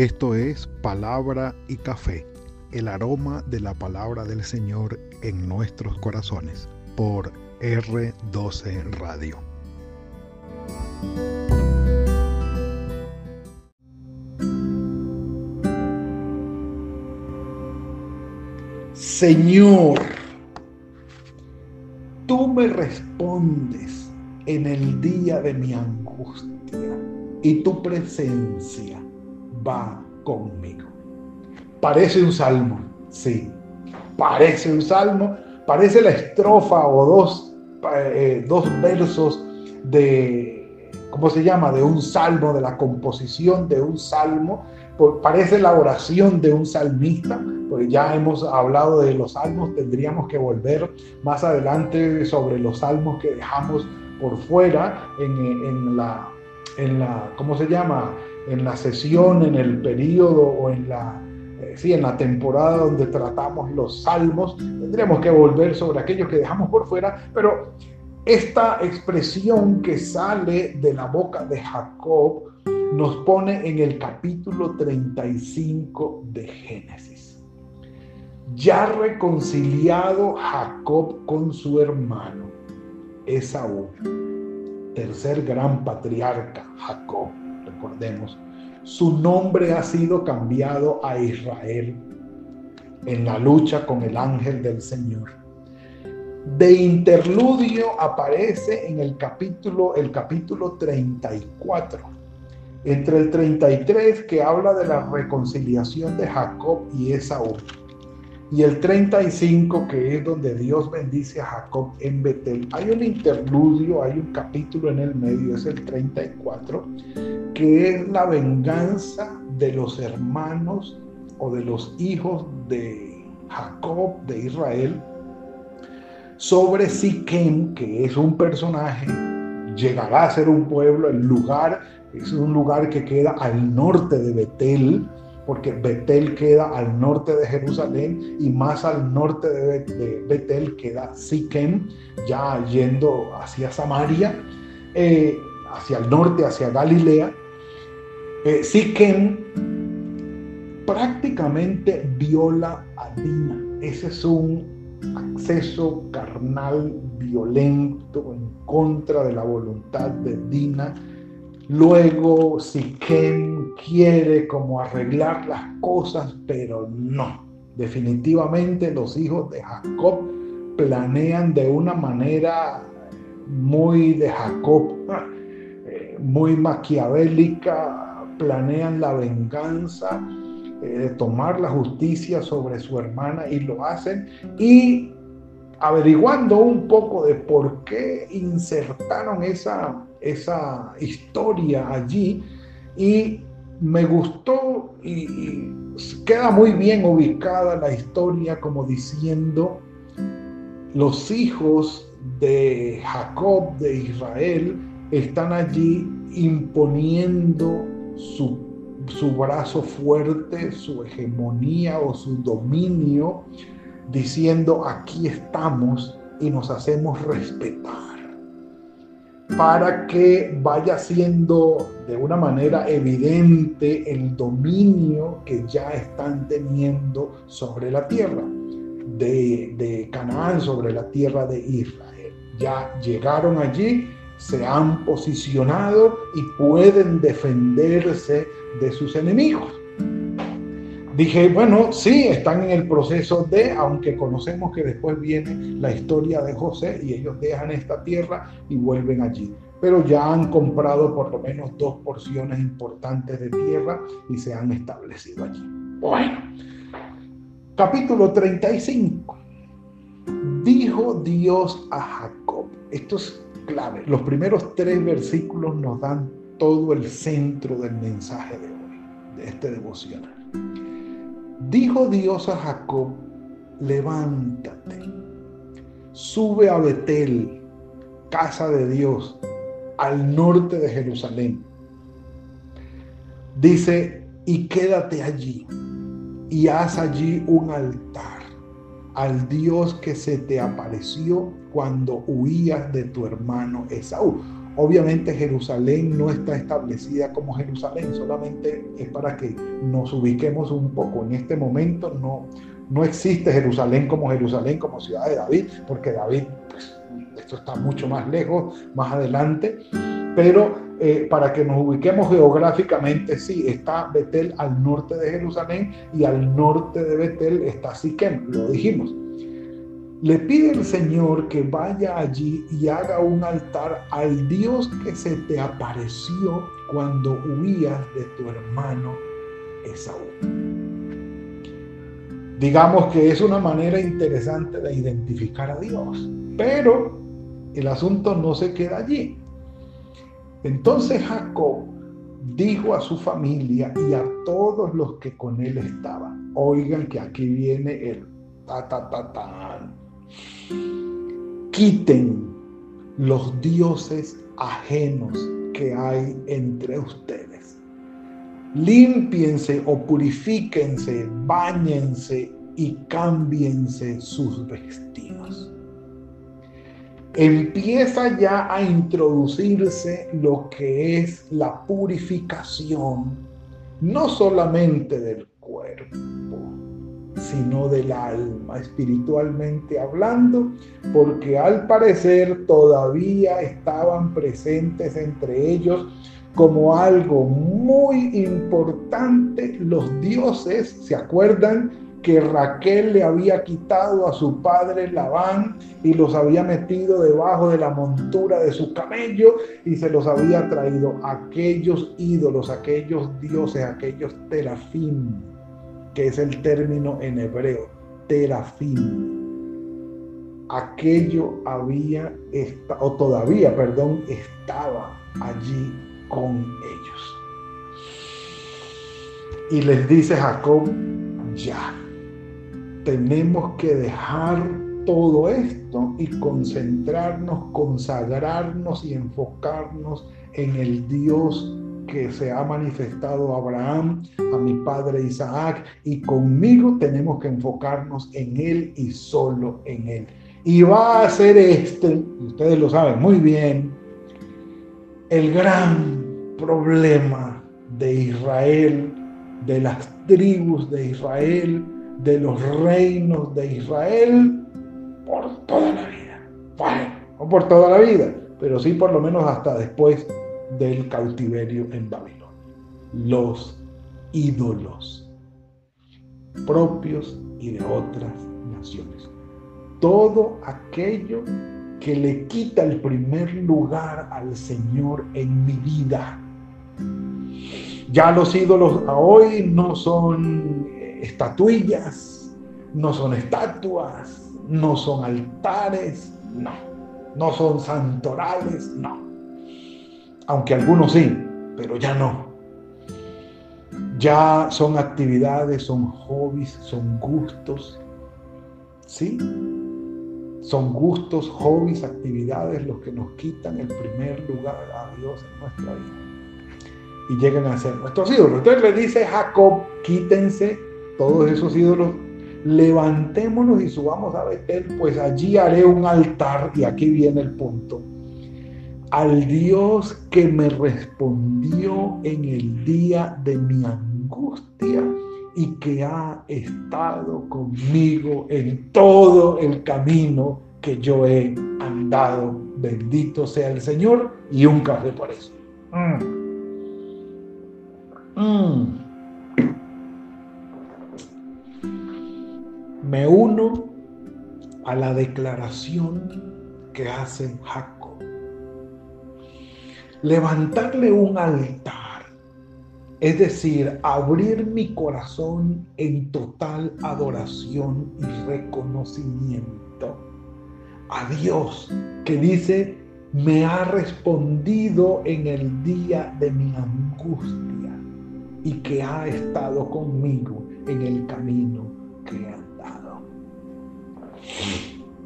Esto es Palabra y Café, el aroma de la palabra del Señor en nuestros corazones, por R12 Radio. Señor, tú me respondes en el día de mi angustia y tu presencia va conmigo. Parece un salmo, sí, parece un salmo, parece la estrofa o dos, eh, dos versos de, ¿cómo se llama? De un salmo, de la composición de un salmo, parece la oración de un salmista, porque ya hemos hablado de los salmos, tendríamos que volver más adelante sobre los salmos que dejamos por fuera en, la, en la, ¿cómo se llama? En la sesión, en el periodo o en la, eh, sí, en la temporada donde tratamos los salmos, tendríamos que volver sobre aquellos que dejamos por fuera, pero esta expresión que sale de la boca de Jacob nos pone en el capítulo 35 de Génesis. Ya reconciliado Jacob con su hermano Esaú, tercer gran patriarca Jacob, recordemos, su nombre ha sido cambiado a Israel en la lucha con el ángel del Señor de interludio aparece en el capítulo, el capítulo 34. Entre el 33 que habla de la reconciliación de Jacob y Esaú. Y el 35 que es donde Dios bendice a Jacob en Betel. Hay un interludio, hay un capítulo en el medio, es el 34, que es la venganza de los hermanos o de los hijos de Jacob, de Israel, sobre Siquem, que es un personaje, llegará a ser un pueblo, el lugar es un lugar que queda al norte de Betel, porque Betel queda al norte de Jerusalén y más al norte de, Betel queda Siquem, ya yendo hacia Samaria, eh, hacia el norte, hacia Galilea. Eh, prácticamente viola a Dina. Ese es un acceso carnal violento en contra de la voluntad de Dina. Luego Siquem quiere como arreglar las cosas, pero no. Definitivamente los hijos de Jacob planean de una manera muy de Jacob, eh, muy maquiavélica, planean la venganza eh, tomar la justicia sobre su hermana y lo hacen y averiguando un poco de por qué insertaron esa, esa historia allí y me gustó y, queda muy bien ubicada la historia como diciendo los hijos de Jacob, de Israel, están allí imponiendo su su brazo fuerte, su hegemonía o su dominio, diciendo aquí estamos y nos hacemos respetar para que vaya siendo de una manera evidente el dominio que ya están teniendo sobre la tierra de, Canaán, sobre la tierra de Israel. Ya llegaron allí se han posicionado y pueden defenderse de sus enemigos. Dije, bueno, sí, están en el proceso de, aunque conocemos que después viene la historia de José y ellos dejan esta tierra y vuelven allí. Pero ya han comprado por lo menos dos porciones importantes de tierra y se han establecido allí. Bueno, capítulo 35. Dijo Dios a Jacob. Esto es clave. Los primeros tres versículos nos dan todo el centro del mensaje de hoy, de este devocional. Dijo Dios a Jacob, levántate, sube a Betel, casa de Dios, al norte de Jerusalén. Dice, y quédate allí, y haz allí un altar al Dios que se te apareció cuando huías de tu hermano Esaú. Obviamente Jerusalén no está establecida como Jerusalén, solamente es para que nos ubiquemos un poco. En este momento no, no existe Jerusalén como Jerusalén, como ciudad de David, porque David, pues, esto está mucho más lejos, más adelante, pero eh, para que nos ubiquemos geográficamente, sí, está Betel al norte de Jerusalén y al norte de Betel está Siquem, lo dijimos. Le pide el Señor que vaya allí y haga un altar al Dios que se te apareció cuando huías de tu hermano Esaú. Digamos que es una manera interesante de identificar a Dios, pero el asunto no se queda allí. Entonces Jacob dijo a su familia y a todos los que con él estaban, oigan que aquí viene el ta ta ta ta. Quiten los dioses ajenos que hay entre ustedes. Límpiense o purifíquense, bañense y cámbiense sus vestidos empieza ya a introducirse lo que es la purificación, no solamente del cuerpo, sino del alma, espiritualmente hablando, porque al parecer todavía estaban presentes entre ellos como algo muy importante los dioses, ¿se acuerdan? que Raquel le había quitado a su padre Labán y los había metido debajo de la montura de su camello y se los había traído aquellos ídolos, aquellos dioses, aquellos terafim, que es el término en hebreo, terafim. Aquello había, o todavía, perdón, estaba allí con ellos. Y les dice Jacob, ya, tenemos que dejar todo esto y concentrarnos, consagrarnos y enfocarnos en el Dios que se ha manifestado a Abraham, a mi padre Isaac, y conmigo tenemos que enfocarnos en Él y solo en Él. Y va a ser este, ustedes lo saben muy bien, el gran problema de Israel, de las tribus de Israel, de los reinos de Israel por toda la vida. Bueno, no por toda la vida, pero sí por lo menos hasta después del cautiverio en Babilonia. Los ídolos propios y de otras naciones. Todo aquello que le quita el primer lugar al Señor en mi vida. Ya los ídolos hoy no son estatuillas, no son estatuas, no son altares, no, no son santorales, no. Aunque algunos sí, pero ya no. Ya son actividades, son hobbies, son gustos, ¿sí? Son gustos, hobbies, actividades los que nos quitan el primer lugar a Dios en nuestra vida. Y llegan a ser nuestros ídolos. Entonces le dice Jacob, quítense todos esos ídolos, levantémonos y subamos a Betel, pues allí haré un altar, y aquí viene el punto, al Dios que me respondió en el día de mi angustia y que ha estado conmigo en todo el camino que yo he andado. Bendito sea el Señor y un café por eso. Mm. Mm. me uno a la declaración que hace Jacob. Levantarle un altar, es decir, abrir mi corazón en total adoración y reconocimiento a Dios que dice, me ha respondido en el día de mi angustia y que ha estado conmigo en el camino que ha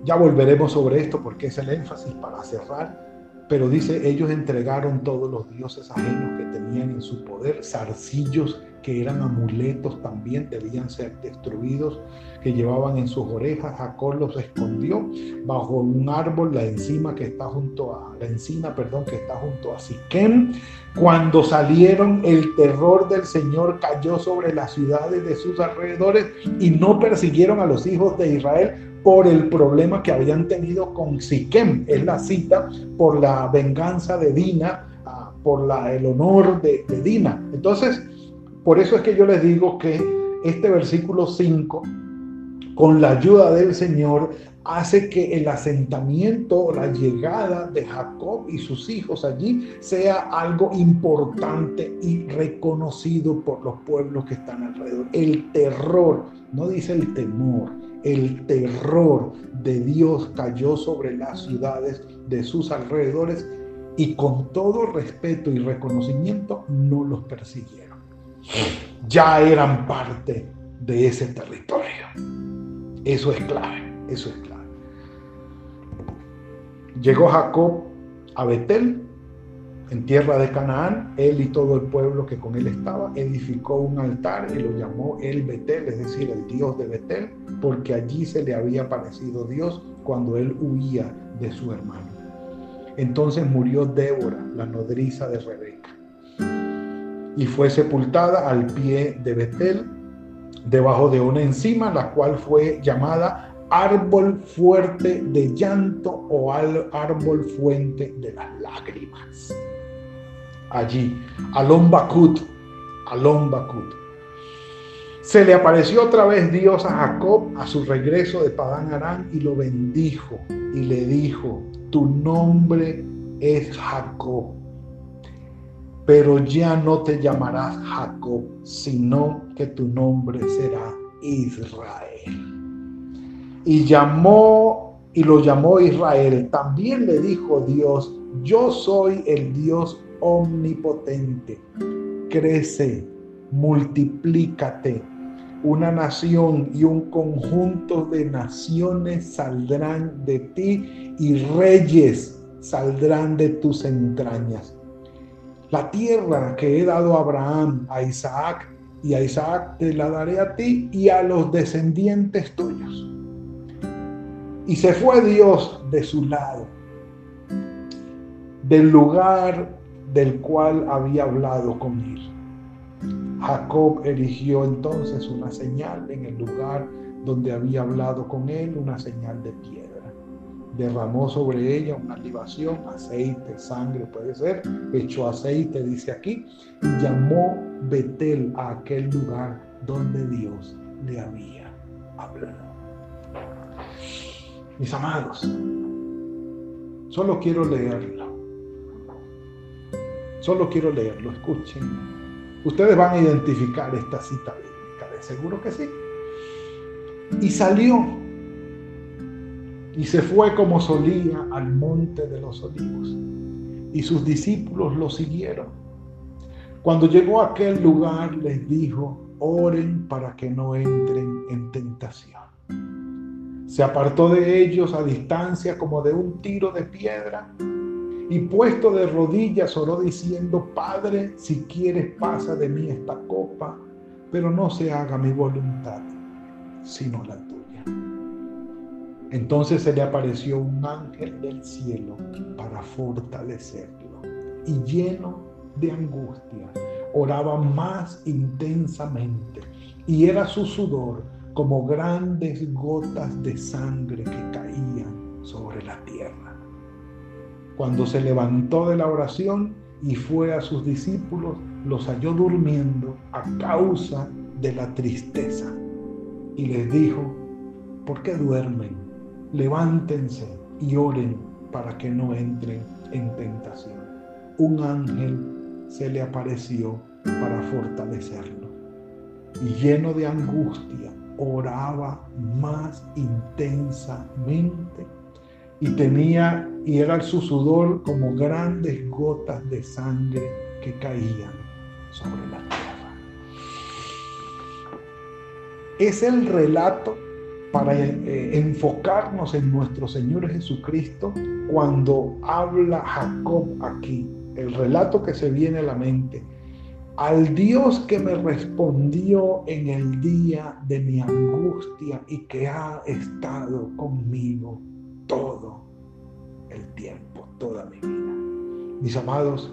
ya volveremos sobre esto porque es el énfasis para cerrar. Pero dice, ellos entregaron todos los dioses ajenos que tenían en su poder, zarcillos que eran amuletos también debían ser destruidos, que llevaban en sus orejas. Jacob los escondió bajo un árbol, la encima que está junto a la encina, perdón, que está junto a Siquem. Cuando salieron, el terror del Señor cayó sobre las ciudades de sus alrededores y no persiguieron a los hijos de Israel por el problema que habían tenido con Siquem. Es la cita por la venganza de Dina, ah, por la, el honor de, de Dina. Entonces, por eso es que yo les digo que este versículo 5, con la ayuda del Señor, hace que el asentamiento, la llegada de Jacob y sus hijos allí sea algo importante y reconocido por los pueblos que están alrededor. El terror, no dice el temor, el terror de Dios cayó sobre las ciudades de sus alrededores y con todo respeto y reconocimiento no los persiguieron ya eran parte de ese territorio. Eso es clave, eso es clave. Llegó Jacob a Betel, en tierra de Canaán, él y todo el pueblo que con él estaba, edificó un altar y lo llamó el Betel, es decir, el Dios de Betel, porque allí se le había aparecido Dios cuando él huía de su hermano. Entonces murió Débora, la nodriza de Rebeca y fue sepultada al pie de Betel, debajo de una encima, la cual fue llamada árbol fuerte de llanto o árbol fuente de las lágrimas. Allí, Alon Bakut, Alon Bakut. Se le apareció otra vez Dios a Jacob a su regreso de Padán Arán y lo bendijo y le dijo, tu nombre es Jacob pero ya no te llamarás Jacob, sino que tu nombre será Israel. Y llamó y lo llamó Israel. También le dijo Dios, yo soy el Dios omnipotente. Crece, multiplícate. Una nación y un conjunto de naciones saldrán de ti y reyes saldrán de tus entrañas la tierra que he dado a Abraham, a Isaac, y a Isaac te la daré a ti y a los descendientes tuyos. Y se fue Dios de su lado, del lugar del cual había hablado con él. Jacob erigió entonces una señal en el lugar donde había hablado con él, una señal de piedra derramó sobre ella una libación, aceite, sangre puede ser, echó aceite, dice aquí, y llamó Betel a aquel lugar donde Dios le había hablado. Mis amados, solo quiero leerlo. Solo quiero leerlo, escuchen. Ustedes van a identificar esta cita bíblica, de seguro que sí. Y salió y se fue como solía al monte de los olivos. Y sus discípulos lo siguieron. Cuando llegó a aquel lugar les dijo, oren para que no entren en tentación. Se apartó de ellos a distancia como de un tiro de piedra y puesto de rodillas oró diciendo, Padre, si quieres pasa de mí esta copa, pero no se haga mi voluntad, sino la tuya. Entonces se le apareció un ángel del cielo para fortalecerlo. Y lleno de angustia, oraba más intensamente. Y era su sudor como grandes gotas de sangre que caían sobre la tierra. Cuando se levantó de la oración y fue a sus discípulos, los halló durmiendo a causa de la tristeza. Y les dijo, ¿por qué duermen? Levántense y oren para que no entren en tentación. Un ángel se le apareció para fortalecerlo y lleno de angustia oraba más intensamente y tenía y era su sudor como grandes gotas de sangre que caían sobre la tierra. Es el relato para eh, enfocarnos en nuestro Señor Jesucristo cuando habla Jacob aquí, el relato que se viene a la mente. Al Dios que me respondió en el día de mi angustia y que ha estado conmigo todo el tiempo, toda mi vida. Mis amados,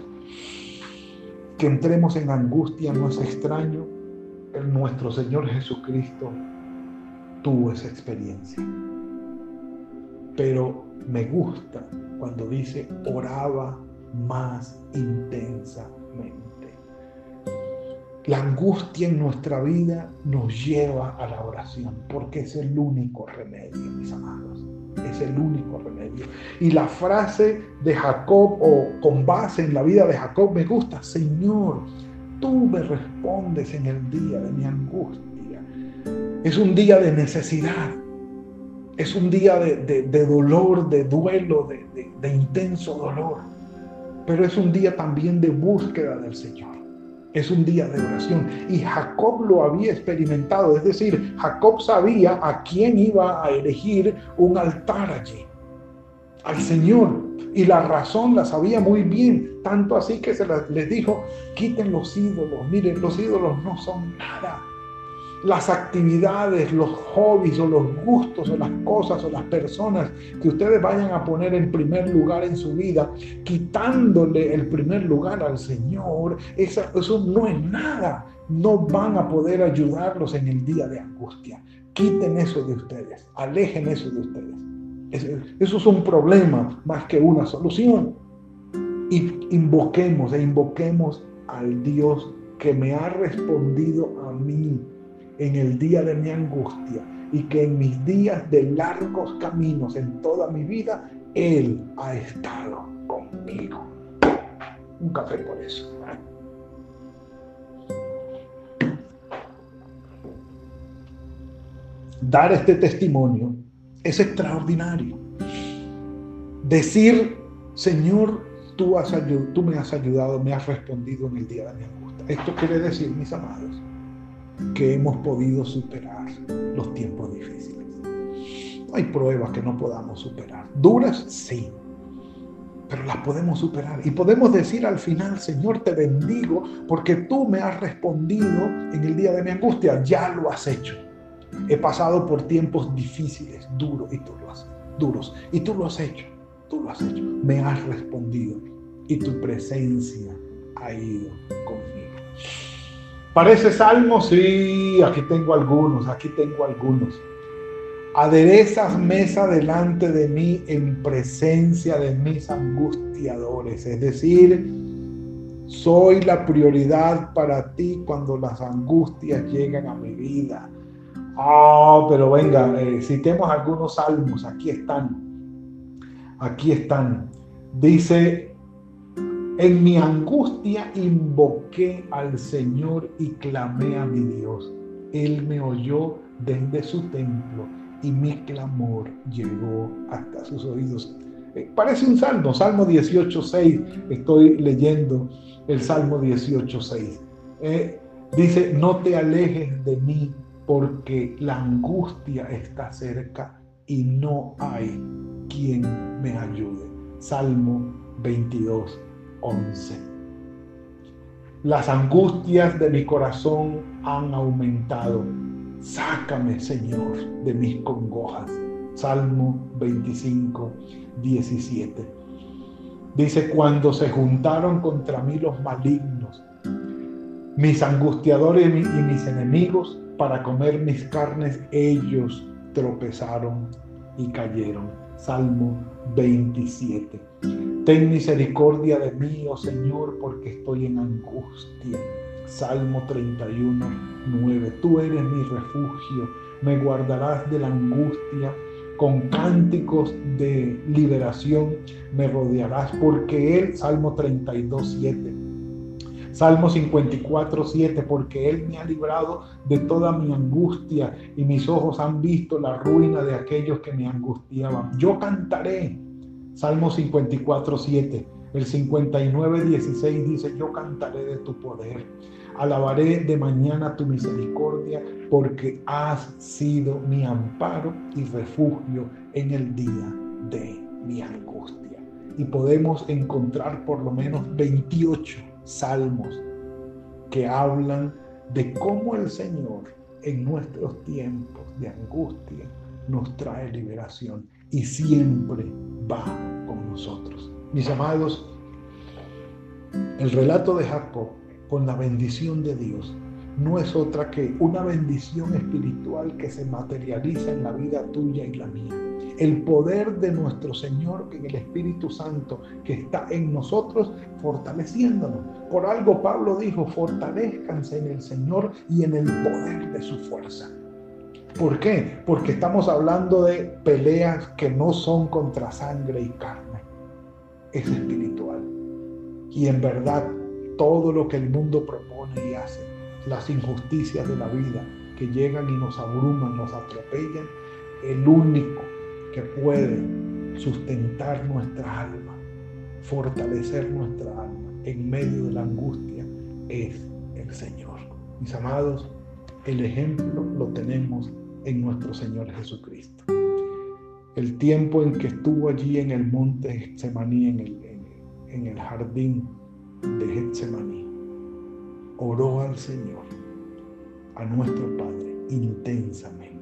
que entremos en angustia no es extraño. En nuestro Señor Jesucristo tuvo esa experiencia. Pero me gusta cuando dice oraba más intensamente. La angustia en nuestra vida nos lleva a la oración porque es el único remedio, mis amados. Es el único remedio. Y la frase de Jacob, o con base en la vida de Jacob, me gusta, Señor, tú me respondes en el día de mi angustia es un día de necesidad. Es un día de, dolor, de duelo, de, intenso dolor. Pero es un día también de búsqueda del Señor. Es un día de oración. Y Jacob lo había experimentado. Es decir, Jacob sabía a quién iba a elegir un altar allí. Al Señor. Y la razón la sabía muy bien. Tanto así que se les dijo, quiten los ídolos. Miren, los ídolos no son nada las actividades, los hobbies o los gustos o las cosas o las personas que ustedes vayan a poner en primer lugar en su vida, quitándole el primer lugar al Señor, eso no es nada. No van a poder ayudarlos en el día de angustia. Quiten eso de ustedes, alejen eso de ustedes. Eso es un problema más que una solución. Y invoquemos e invoquemos al Dios que me ha respondido a mí en el día de mi angustia y que en mis días de largos caminos en toda mi vida, Él ha estado conmigo. Un café por eso. Dar este testimonio es extraordinario. Decir, Señor, tú, me has ayudado, me has respondido en el día de mi angustia. Esto quiere decir, mis amados, que hemos podido superar los tiempos difíciles. No hay pruebas que no podamos superar. Duras, sí, pero las podemos superar. Y podemos decir al final, Señor, te bendigo porque tú me has respondido en el día de mi angustia. Ya lo has hecho. He pasado por tiempos difíciles, duros, y tú lo has, duros, y tú lo has hecho. Tú lo has hecho. Me has respondido y tu presencia ha ido conmigo. Parece salmo, sí, aquí tengo algunos, aquí tengo algunos. Aderezas mesa delante de mí en presencia de mis angustiadores. Es decir, soy la prioridad para ti cuando las angustias llegan a mi vida. Ah, pero venga, eh, citemos algunos salmos. Aquí están. Aquí están. Dice en mi angustia invoqué al Señor y clamé a mi Dios. Él me oyó desde su templo y mi clamor llegó hasta sus oídos. Eh, parece un salmo, Salmo 18.6. Estoy leyendo el Salmo 18.6. Eh, dice, no te alejes de mí porque la angustia está cerca y no hay quien me ayude. Salmo 22. 11. Las angustias de mi corazón han aumentado. Sácame, Señor, de mis congojas. Salmo 25, 17. Dice, cuando se juntaron contra mí los malignos, mis angustiadores y mis enemigos, para comer mis carnes, ellos tropezaron y cayeron. Salmo 27. Ten misericordia de mí, oh Señor, porque estoy en angustia. Salmo 31, 9. Tú eres mi refugio, me guardarás de la angustia. Con cánticos de liberación me rodearás, porque Él, Salmo 32, 7. Salmo 54, 7, porque Él me ha librado de toda mi angustia y mis ojos han visto la ruina de aquellos que me angustiaban. Yo cantaré Salmo 54, 7. El 59.16 dice, yo cantaré de tu poder, alabaré de mañana tu misericordia, porque has sido mi amparo y refugio en el día de mi angustia. Y podemos encontrar por lo menos 28 salmos que hablan de cómo el Señor en nuestros tiempos de angustia nos trae liberación y siempre va con nosotros. Mis amados, el relato de Jacob con la bendición de Dios no es otra que una bendición espiritual que se materializa en la vida tuya y la mía. El poder de nuestro Señor en el Espíritu Santo que está en nosotros fortaleciéndonos. Por algo Pablo dijo, fortalezcanse en el Señor y en el poder de su fuerza. ¿Por qué? Porque estamos hablando de peleas que no son contra sangre y carne. Es espiritual. Y en verdad, todo lo que el mundo propone y hace, las injusticias de la vida que llegan y nos abruman, nos atropellan, el único que puede sustentar nuestra alma, fortalecer nuestra alma en medio de la angustia es el Señor. Mis amados, el ejemplo lo tenemos en nuestro Señor Jesucristo. El tiempo en que estuvo allí en el monte Getsemaní, en el, en el jardín de Getsemaní, oró al Señor, a nuestro Padre, intensamente,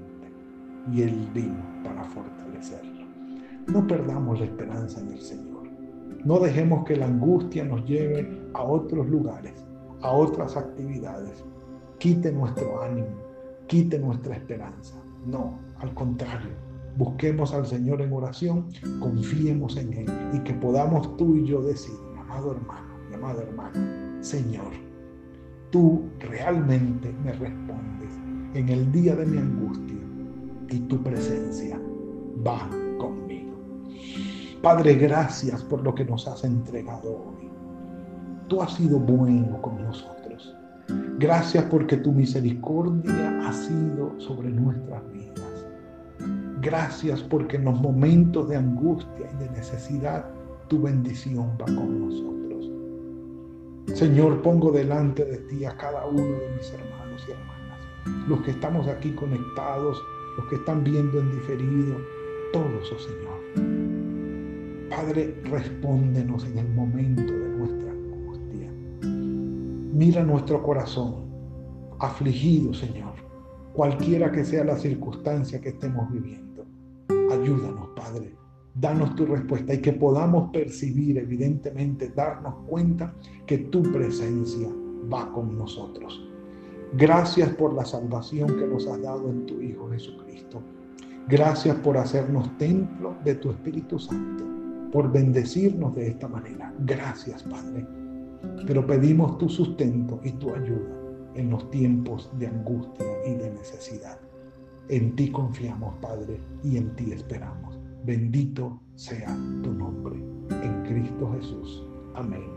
y Él vino para fortalecerlo. No perdamos la esperanza en el Señor. No dejemos que la angustia nos lleve a otros lugares, a otras actividades. Quite nuestro ánimo, quite nuestra esperanza. No, al contrario, busquemos al Señor en oración, confiemos en Él y que podamos tú y yo decir, amado hermano, mi amada hermana, Señor, tú realmente me respondes en el día de mi angustia y tu presencia va conmigo. Padre, gracias por lo que nos has entregado hoy. Tú has sido bueno con nosotros. Gracias porque tu misericordia ha sido sobre nuestras vidas. Gracias porque en los momentos de angustia y de necesidad tu bendición va con nosotros. Señor, pongo delante de ti a cada uno de mis hermanos y hermanas, los que estamos aquí conectados, los que están viendo en diferido, todos, oh Señor. Padre, respóndenos en el momento. Mira nuestro corazón, afligido, Señor, cualquiera que sea la circunstancia que estemos viviendo. Ayúdanos, Padre. Danos tu respuesta y que podamos percibir, evidentemente, darnos cuenta que tu presencia va con nosotros. Gracias por la salvación que nos has dado en tu Hijo Jesucristo. Gracias por hacernos templo de tu Espíritu Santo, por bendecirnos de esta manera. Gracias, Padre. Pero pedimos tu sustento y tu ayuda en los tiempos de angustia y de necesidad. En ti confiamos, Padre, y en ti esperamos. Bendito sea tu nombre. En Cristo Jesús. Amén.